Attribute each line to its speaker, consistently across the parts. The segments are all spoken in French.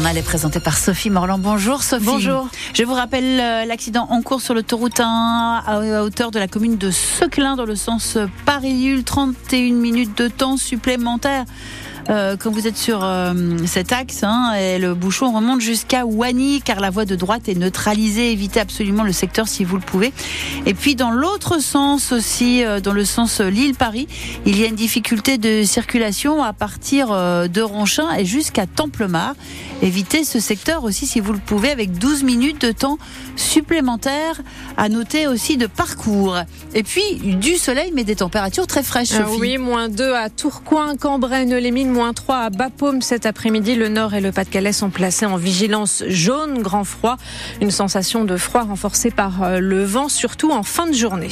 Speaker 1: journal est présenté par Sophie Morland. Bonjour Sophie.
Speaker 2: Bonjour.
Speaker 1: Je vous rappelle euh, l'accident en cours sur l'autoroute 1 à hauteur de la commune de Seclin dans le sens Paris-Lille. 31 minutes de temps supplémentaire euh, quand vous êtes sur euh, cet axe, hein, et le bouchon remonte jusqu'à Wany, car la voie de droite est neutralisée. Évitez absolument le secteur si vous le pouvez. Et puis dans l'autre sens aussi, euh, dans le sens Lille-Paris, il y a une difficulté de circulation à partir de Ronchin et jusqu'à Templemar. Évitez ce secteur aussi si vous le pouvez, avec 12 minutes de temps supplémentaire à noter aussi de parcours. Et puis du soleil, mais des températures très fraîches.
Speaker 2: oui, moins 2 à Tourcoing, Cambrai, les mines moins 3 à Bapaume cet après-midi. Le Nord et le Pas-de-Calais sont placés en vigilance jaune, grand froid. Une sensation de froid renforcée par euh, le vent, surtout en fin de journée.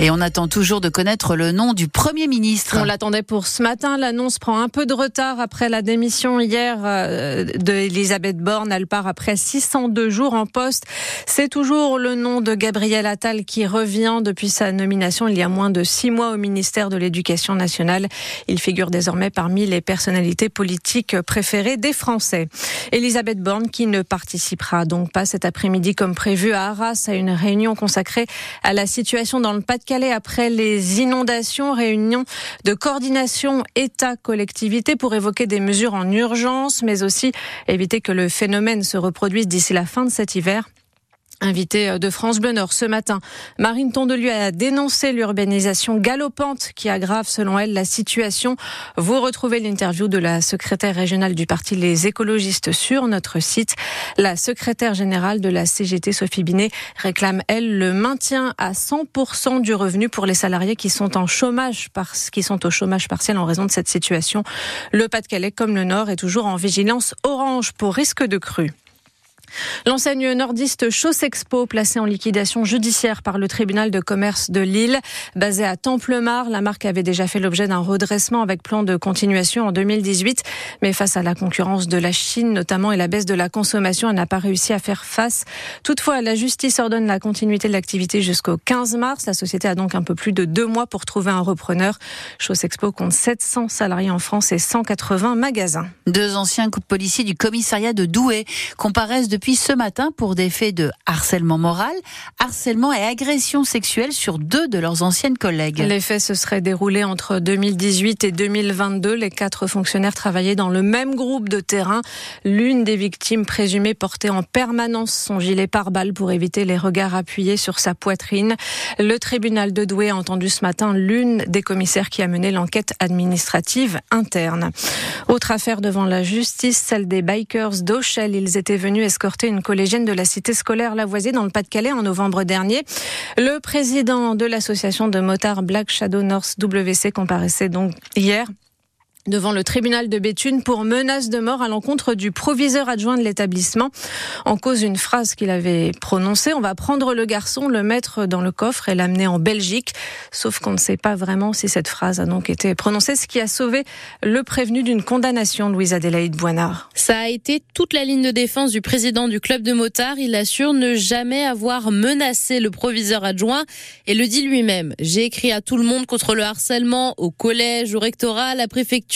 Speaker 1: Et on attend toujours de connaître le nom du Premier ministre.
Speaker 2: On l'attendait pour ce matin. L'annonce prend un peu de retard après la démission hier euh, d'Elisabeth Borne. Elle part après 602 jours en poste. C'est toujours le nom de Gabriel Attal qui revient depuis sa nomination il y a moins de six mois au ministère de l'Éducation nationale. Il figure désormais parmi les personnalités politiques préférées des Français. Elisabeth Borne qui ne participera donc pas cet après-midi comme prévu à Arras à une réunion consacrée à la situation dans le pas après les inondations, réunion de coordination État-collectivité pour évoquer des mesures en urgence, mais aussi éviter que le phénomène se reproduise d'ici la fin de cet hiver. Invité de France Bleu Nord ce matin, Marine Tondelieu a dénoncé l'urbanisation galopante qui aggrave selon elle la situation. Vous retrouvez l'interview de la secrétaire régionale du parti Les écologistes sur notre site. La secrétaire générale de la CGT Sophie Binet réclame elle le maintien à 100% du revenu pour les salariés qui sont en chômage parce qui sont au chômage partiel en raison de cette situation. Le Pas-de-Calais comme le Nord est toujours en vigilance orange pour risque de crue. L'enseigne nordiste Chausse Expo, placée en liquidation judiciaire par le tribunal de commerce de Lille, basée à Templemar, la marque avait déjà fait l'objet d'un redressement avec plan de continuation en 2018, mais face à la concurrence de la Chine notamment et la baisse de la consommation, elle n'a pas réussi à faire face. Toutefois, la justice ordonne la continuité de l'activité jusqu'au 15 mars. La société a donc un peu plus de deux mois pour trouver un repreneur. Chausse Expo compte 700 salariés en France et 180 magasins.
Speaker 1: Deux anciens policiers du commissariat de Douai comparaissent depuis depuis ce matin pour des faits de harcèlement moral, harcèlement et agression sexuelle sur deux de leurs anciennes collègues.
Speaker 2: Les faits se seraient déroulés entre 2018 et 2022. Les quatre fonctionnaires travaillaient dans le même groupe de terrain. L'une des victimes présumées portait en permanence son gilet pare-balles pour éviter les regards appuyés sur sa poitrine. Le tribunal de Douai a entendu ce matin l'une des commissaires qui a mené l'enquête administrative interne. Autre affaire devant la justice, celle des bikers d'Auchel. Ils étaient venus escorter une collégienne de la cité scolaire Lavoisier dans le Pas-de-Calais en novembre dernier. Le président de l'association de motards Black Shadow North WC comparaissait donc hier devant le tribunal de Béthune pour menace de mort à l'encontre du proviseur adjoint de l'établissement. En cause une phrase qu'il avait prononcée, on va prendre le garçon, le mettre dans le coffre et l'amener en Belgique. Sauf qu'on ne sait pas vraiment si cette phrase a donc été prononcée, ce qui a sauvé le prévenu d'une condamnation, Louise Adélaïde Boinard.
Speaker 3: Ça a été toute la ligne de défense du président du club de motards. Il assure ne jamais avoir menacé le proviseur adjoint et le dit lui-même. J'ai écrit à tout le monde contre le harcèlement, au collège, au rectorat, à la préfecture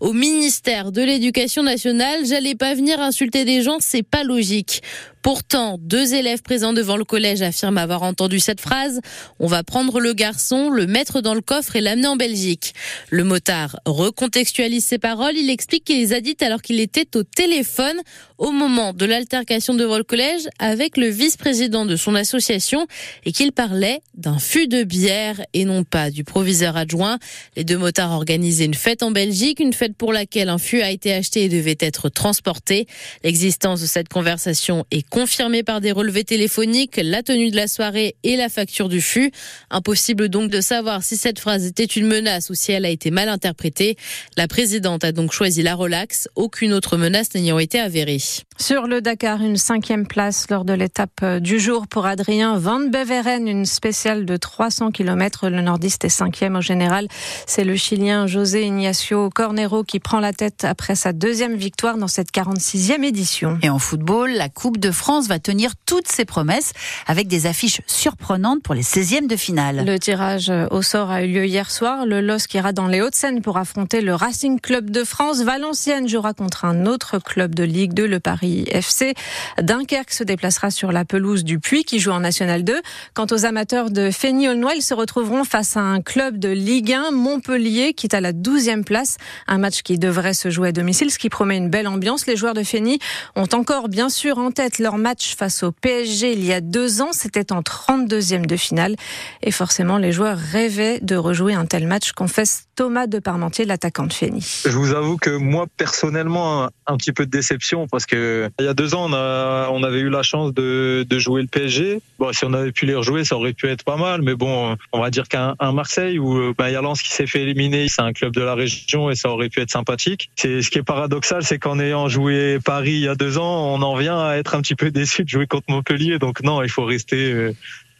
Speaker 3: au ministère de l'Éducation nationale. J'allais pas venir insulter des gens, c'est pas logique. Pourtant, deux élèves présents devant le collège affirment avoir entendu cette phrase. On va prendre le garçon, le mettre dans le coffre et l'amener en Belgique. Le motard recontextualise ses paroles. Il explique qu'il les a dites alors qu'il était au téléphone au moment de l'altercation devant le collège avec le vice-président de son association et qu'il parlait d'un fût de bière et non pas du proviseur adjoint. Les deux motards organisaient une fête en Belgique, une fête pour laquelle un fût a été acheté et devait être transporté. L'existence de cette conversation est confirmé par des relevés téléphoniques, la tenue de la soirée et la facture du fût. Impossible donc de savoir si cette phrase était une menace ou si elle a été mal interprétée. La présidente a donc choisi la relax, aucune autre menace n'ayant été avérée.
Speaker 2: Sur le Dakar, une cinquième place lors de l'étape du jour pour Adrien Van Beveren, une spéciale de 300 km. Le nordiste est cinquième au général. C'est le Chilien José Ignacio Cornero qui prend la tête après sa deuxième victoire dans cette 46e édition.
Speaker 1: Et en football, la Coupe de France va tenir toutes ses promesses avec des affiches surprenantes pour les 16e de finale.
Speaker 2: Le tirage au sort a eu lieu hier soir. Le LOSC ira dans les Hauts-de-Seine pour affronter le Racing Club de France. Valenciennes jouera contre un autre club de Ligue 2, le Paris FC. Dunkerque se déplacera sur la pelouse du Puy qui joue en National 2. Quant aux amateurs de Fény-Aulnois, ils se retrouveront face à un club de Ligue 1, Montpellier, qui est à la 12e place. Un match qui devrait se jouer à domicile, ce qui promet une belle ambiance. Les joueurs de Fény ont encore bien sûr en tête leur match face au PSG il y a deux ans. C'était en 32e de finale. Et forcément, les joueurs rêvaient de rejouer un tel match, confesse Thomas de Parmentier, l'attaquant de Fény.
Speaker 4: Je vous avoue que moi, personnellement, un, petit peu de déception parce que il y a deux ans, on, avait eu la chance de, jouer le PSG. Bon, si on avait pu les rejouer, ça aurait pu être pas mal. Mais bon, on va dire qu'un Marseille où bah, il y a Lens qui s'est fait éliminer, c'est un club de la région et ça aurait pu être sympathique. Ce qui est paradoxal, c'est qu'en ayant joué Paris il y a deux ans, on en vient à être un petit peu déçu de jouer contre Montpellier. Donc non, il faut rester. Euh,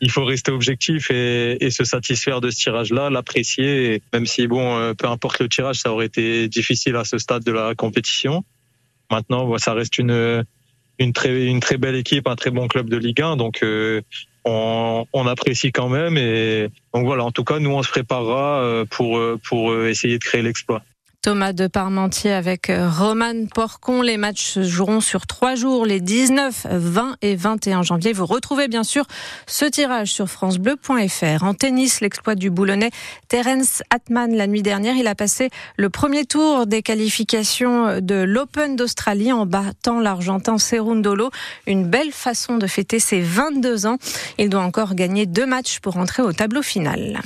Speaker 4: il faut rester objectif et, et se satisfaire de ce tirage-là, l'apprécier, même si bon, euh, peu importe le tirage, ça aurait été difficile à ce stade de la compétition. Maintenant, ça reste une une très une très belle équipe, un très bon club de Ligue 1, donc euh, on, on, apprécie quand même et donc voilà. En tout cas, nous on se préparera pour pour essayer de créer l'exploit.
Speaker 2: Thomas de Parmentier avec euh, Roman Porcon. Les matchs se joueront sur trois jours, les 19, 20 et 21 janvier. Vous retrouvez bien sûr ce tirage sur francebleu.fr. En tennis, l'exploit du boulonnais Terence Atman la nuit dernière. Il a passé le premier tour des qualifications de l'Open d'Australie en battant l'Argentin Serundolo. Une belle façon de fêter ses 22 ans. Il doit encore gagner deux matchs pour entrer au tableau final.